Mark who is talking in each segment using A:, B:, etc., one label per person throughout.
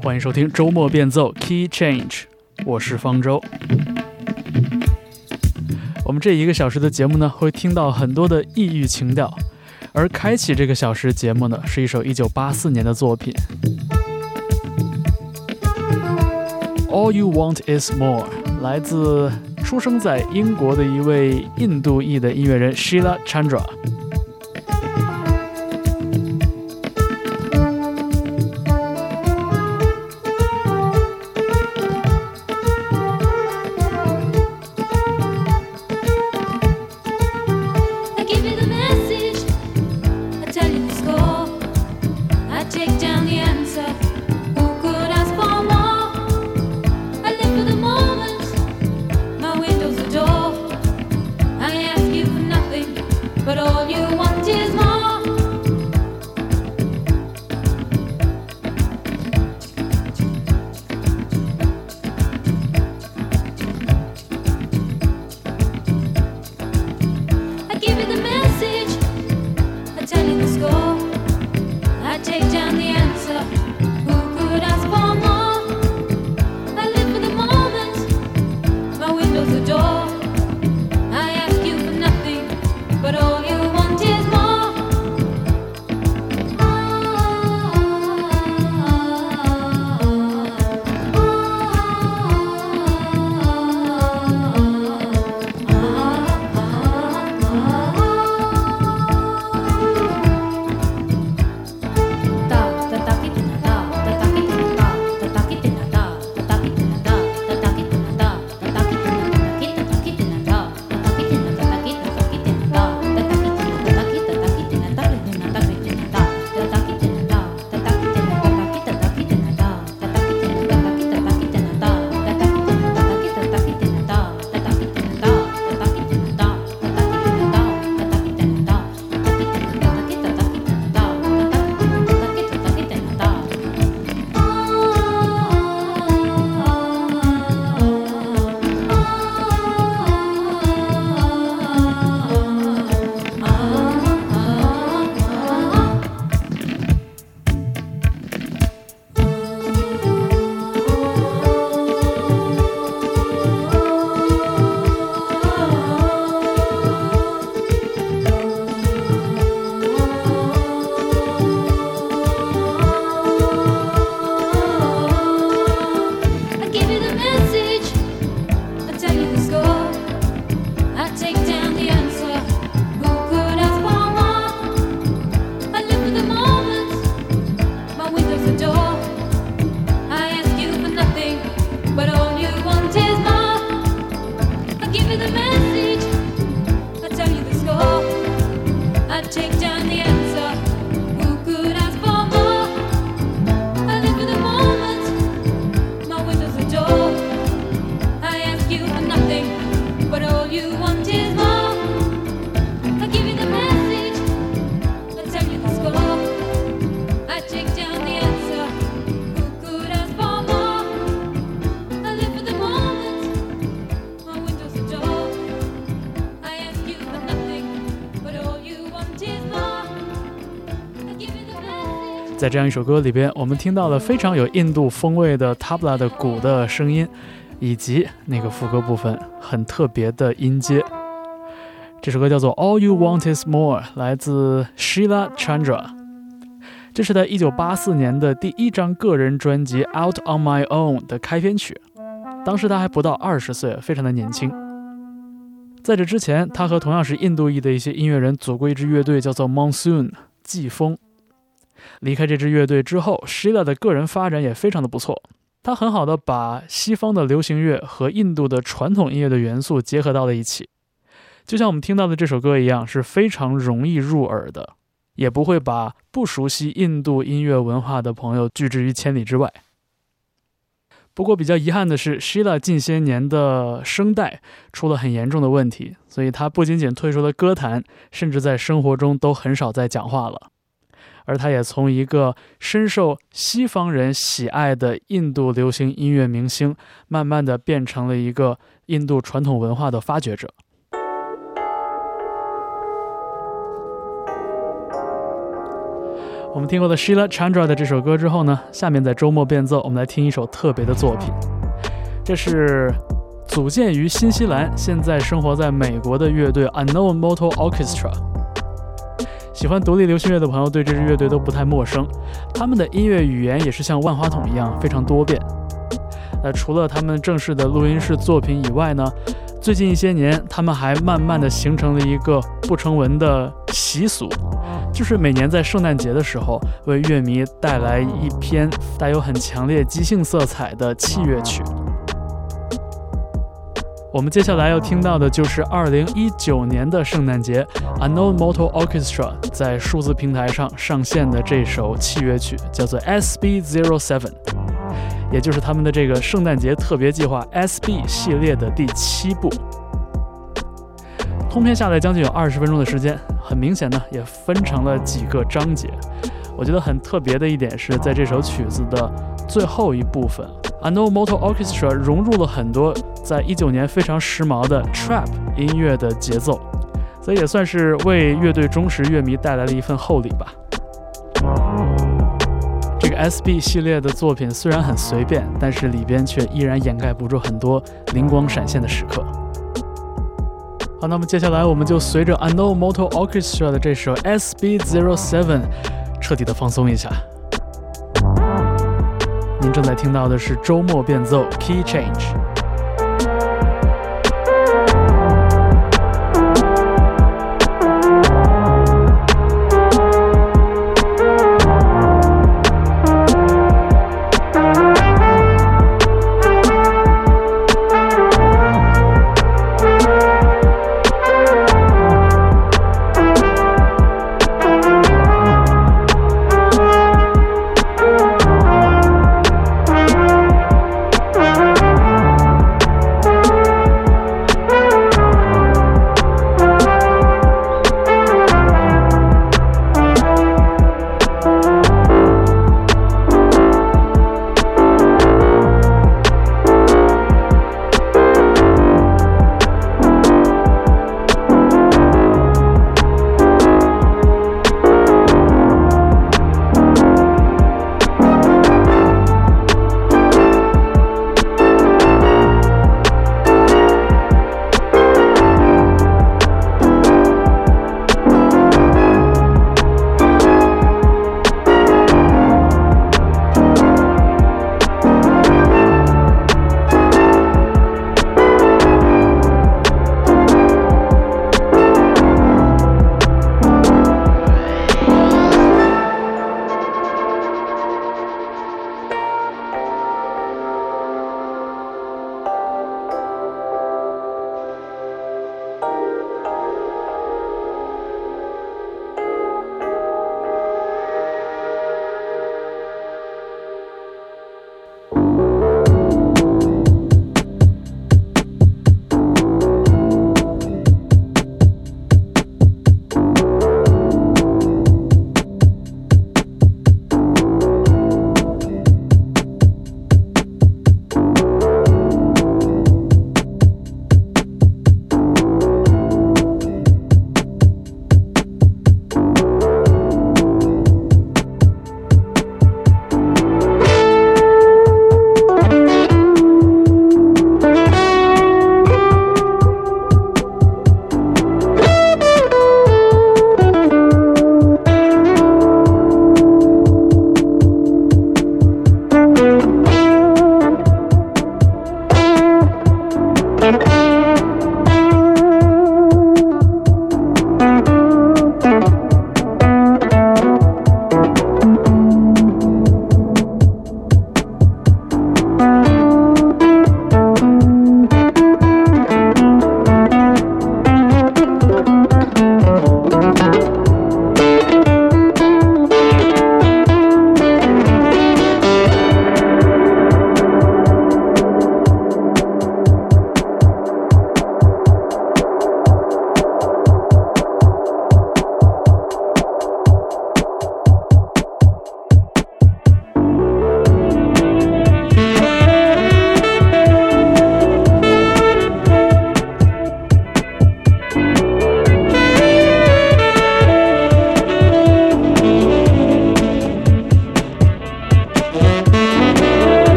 A: 欢迎收听周末变奏 Key Change，我是方舟。我们这一个小时的节目呢，会听到很多的异域情调，而开启这个小时节目呢，是一首1984年的作品。All You Want Is More，来自出生在英国的一位印度裔的音乐人 Sheila Chandra。在这样一首歌里边，我们听到了非常有印度风味的 tabla 的鼓的声音，以及那个副歌部分很特别的音阶。这首歌叫做《All You Want Is More》，来自 Sheila Chandra。这是他1984年的第一张个人专辑《Out on My Own》的开篇曲。当时他还不到二十岁，非常的年轻。在这之前，他和同样是印度裔的一些音乐人组过一支乐队，叫做 Monsoon 季风。离开这支乐队之后，Sheila 的个人发展也非常的不错。他很好的把西方的流行乐和印度的传统音乐的元素结合到了一起，就像我们听到的这首歌一样，是非常容易入耳的，也不会把不熟悉印度音乐文化的朋友拒之于千里之外。不过比较遗憾的是，Sheila 近些年的声带出了很严重的问题，所以他不仅仅退出了歌坛，甚至在生活中都很少再讲话了。而他也从一个深受西方人喜爱的印度流行音乐明星，慢慢的变成了一个印度传统文化的发掘者。
B: 我们听过的 Sheila Chandra 的这首歌之后呢，下面在周末变奏，我们来听一首特别的作品。这是组建于新西兰，现在生活在美国的乐队 UNKNOWMOTO Orchestra。喜欢独立流行乐的朋友对这支乐队都不太陌生，他们的音乐语言也是像万花筒一样非常多变。那除了他们正式的录音室作品以外呢？最近一些年，他们还慢慢的形成了一个不成文的习俗，就是每年在圣诞节的时候，为乐迷带来一篇带有很强烈即兴色彩的器乐曲。我们接下来要听到的就是2019年的圣诞节，Unknown Motor Orchestra 在数字平台上上线的这首器乐曲，叫做 SB07。也就是他们的这个圣诞节特别计划 SB 系列的第七部，通篇下来将近有二十分钟的时间，很明显呢也分成了几个章节。我觉得很特别的一点是在这首曲子的最后一部分，Unknown Motor Orchestra 融入了很多在一九年非常时髦的 Trap 音乐的节奏，所以也算是为乐队忠实乐迷带来了一份厚礼吧。这个 SB 系列的作品虽然很随便，但是里边却依然掩盖不住很多灵光闪现的时刻。好，那么接下来我们就随着 Unknown Motor Orchestra 的这首 SB07 彻底的放松一下。您正在听到的是周末变奏 Key Change。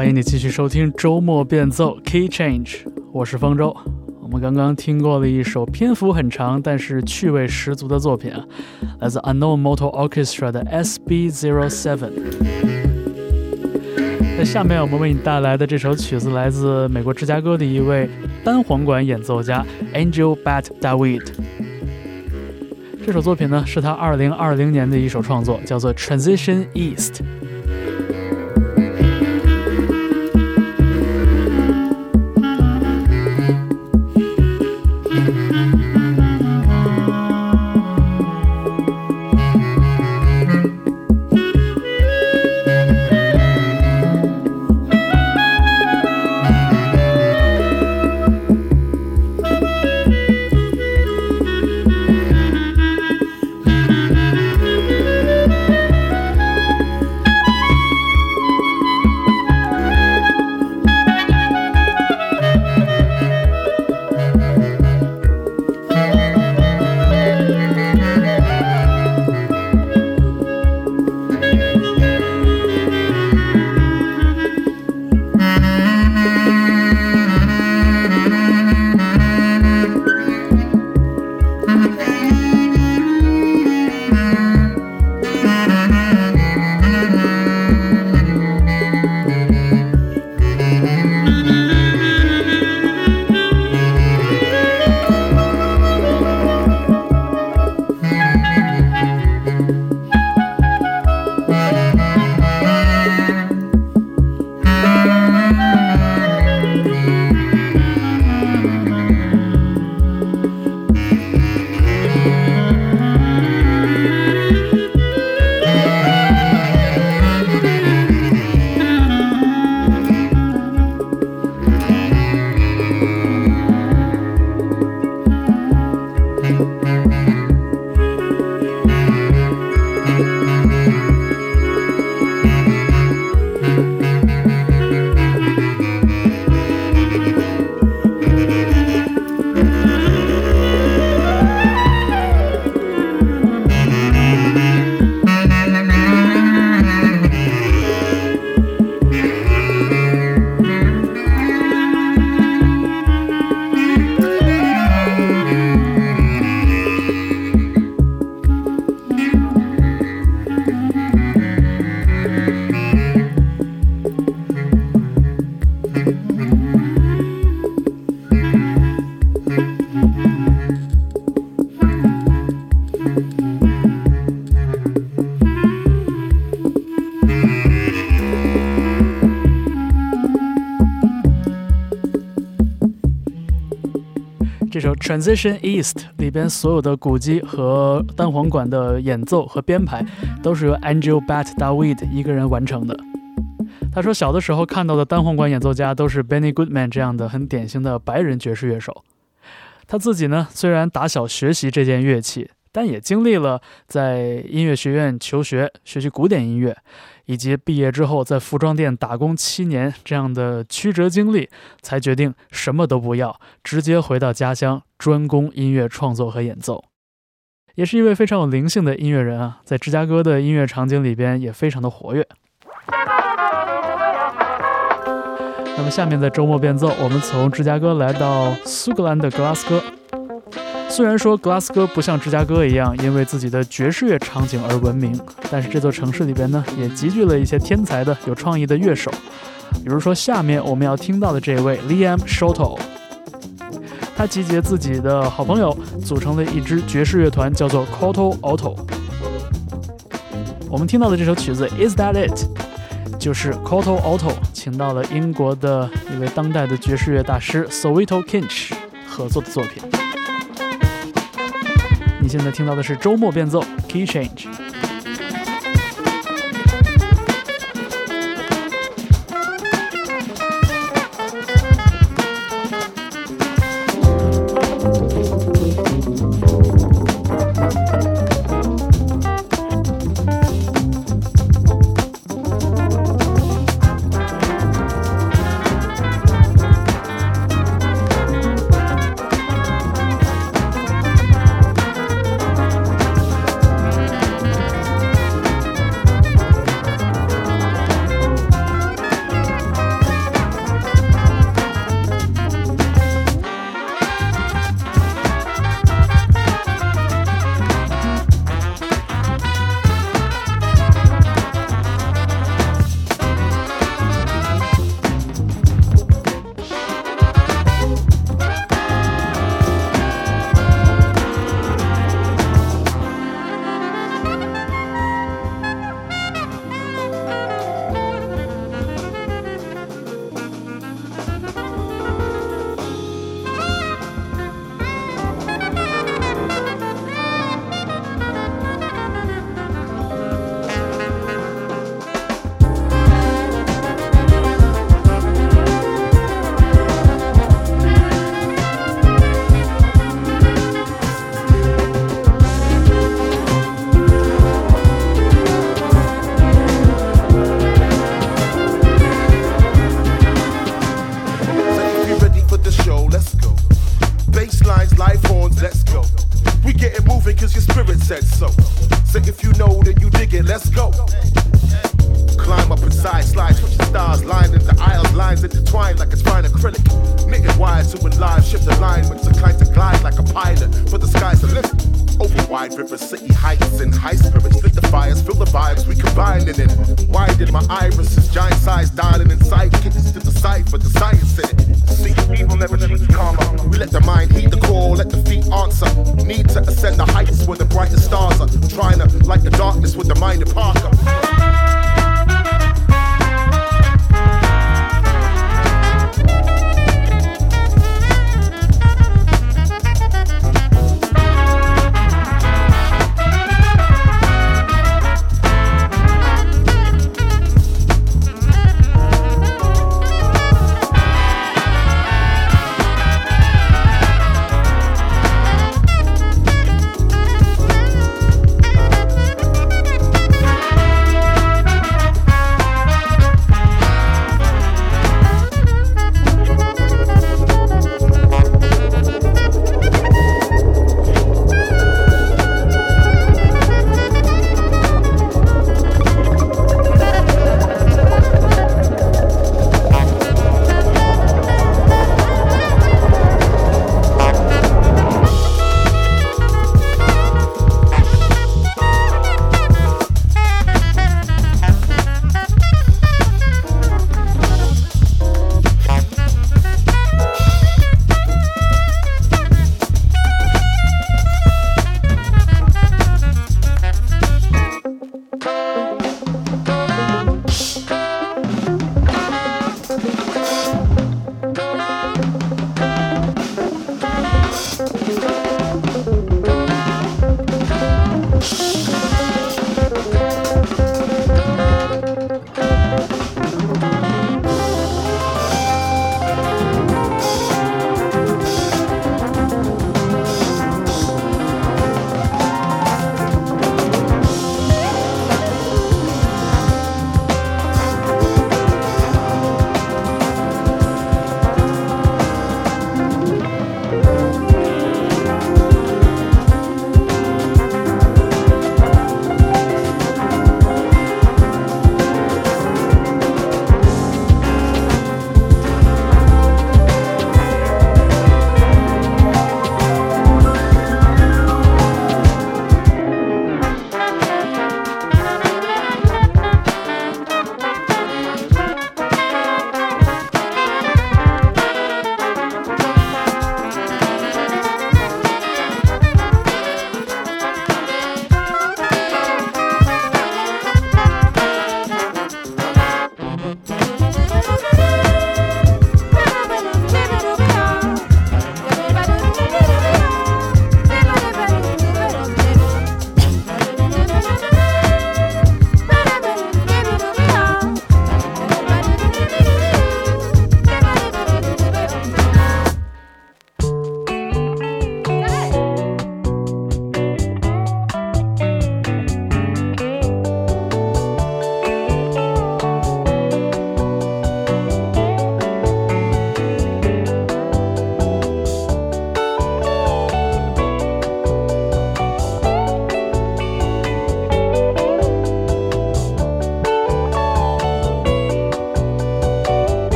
B: 欢迎你继续收听周末变奏 Key Change，我是方舟。我们刚刚听过了一首篇幅很长但是趣味十足的作品，来自 Unknown Motor Orchestra 的 S B Zero Seven。那下面我们为你带来的这首曲子，来自美国芝加哥的一位单簧管演奏家 Angel Bat David。这首作品呢，是他二零二零年的一首创作，叫做 Transition East。Transition East 里边所有的鼓机和单簧管的演奏和编排都是由 Angel Bat David 一个人完成的。他说，小的时候看到的单簧管演奏家都是 Benny Goodman 这样的很典型的白人爵士乐手。他自己呢，虽然打小学习这件乐器，但也经历了在音乐学院求学，学习古典音乐。以及毕业之后在服装店打工七年这样的曲折经历，才决定什么都不要，直接回到家乡专攻音乐创作和演奏。也是一位非常有灵性的音乐人啊，在芝加哥的音乐场景里边也非常的活跃。那么下面在周末变奏，我们从芝加哥来到苏格兰的格拉斯哥。虽然说格拉斯哥不像芝加哥一样因为自己的爵士乐场景而闻名，但是这座城市里边呢，也集聚了一些天才的、有创意的乐手。比如说下面我们要听到的这位 Liam Shoto，他集结自己的好朋友组成了一支爵士乐团，叫做 Coto Auto。我们听到的这首曲子 Is That It，就是 Coto Auto 请到了英国的一位当代的爵士乐大师 Soweto Kinch 合作的作品。现在听到的是周末变奏 Key Change。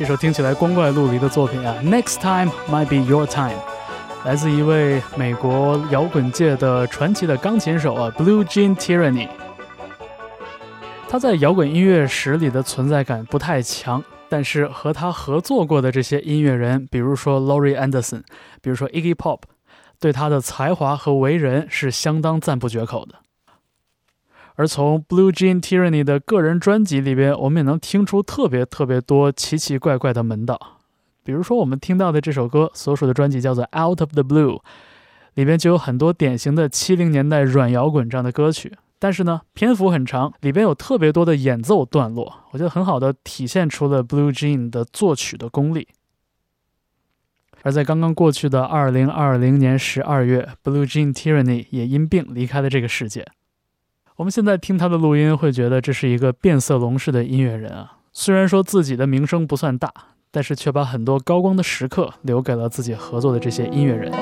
C: 这
B: 首听起来光怪陆离的作品啊，Next Time Might Be Your Time，来自一位美国摇滚界的传奇的钢琴手啊，Blue Jean Tyranny。他在摇滚音乐史里的存在感不太强，但是和他合作过的这些音乐人，比如说 Laurie Anderson，比如说 Iggy Pop，对他的才华和为人是相当赞不绝口的。而从 Blue Jean Tyranny 的个人专辑里边，我们也能听出特别特别多奇奇怪怪的门道。比如说，我们听到的这首歌所属的专辑叫做《Out of the Blue》，里边就有很多典型的七零年代软摇滚这样的歌曲。但是呢，篇幅很长，里边有特别多的演奏段落，我觉得很好的体现出了 Blue Jean 的作曲的功力。而在刚刚过去的二零二零年十二月，Blue Jean Tyranny 也因病离开了这个世界。我们现在听他的录音，会觉得这是一个变色龙式的音乐人啊。虽然说自己的名声不算大，但是却把很多高光的时刻留给了自己合作的这些音乐人。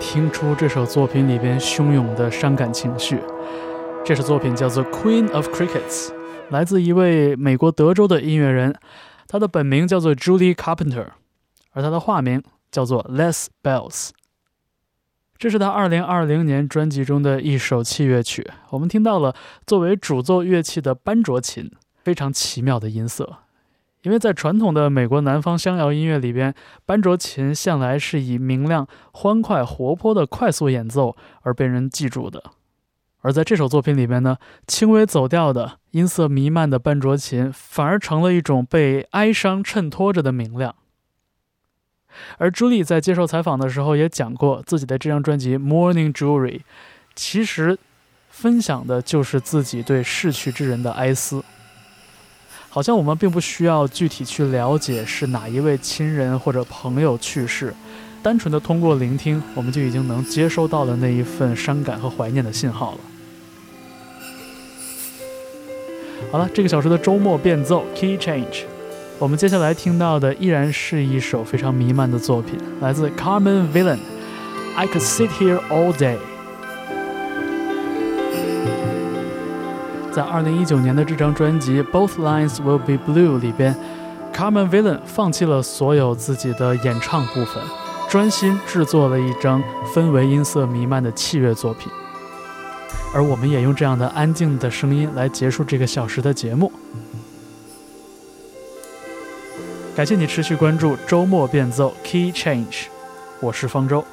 B: 听出这首作品里边汹涌的伤感情绪。这首作品叫做《Queen of Crickets》，来自一位美国德州的音乐人，他的本名叫做 Julie Carpenter，而他的化名叫做 Les Bells。这是他2020年专辑中的一首器乐曲。我们听到了作为主奏乐器的班卓琴，非常奇妙的音色。因为在传统的美国南方乡谣音乐里边，班卓琴向来是以明亮、欢快、活泼的快速演奏而被人记住的。而在这首作品里边呢，轻微走调的、音色弥漫的班卓琴，反而成了一种被哀伤衬托着的明亮。而朱莉在接受采访的时候也讲过，自己的这张专辑《Morning Jewelry》，其实分享的就是自己对逝去之人的哀思。好像我们并不需要具体去了解是哪一位亲人或者朋友去世，单纯的通过聆听，我们就已经能接收到了那一份伤感和怀念的信号了。好了，这个小时的周末变奏 Key Change，我们接下来听到的依然是一首非常弥漫的作品，来自 Carmen Villain，《I Could Sit Here All Day》。在二零一九年的这张专辑《Both Lines Will Be Blue》里边，Carmen Villan 放弃了所有自己的演唱部分，专心制作了一张氛围音色弥漫的器乐作品。而我们也用这样的安静的声音来结束这个小时的节目。感谢你持续关注周末变奏 Key Change，我是方舟。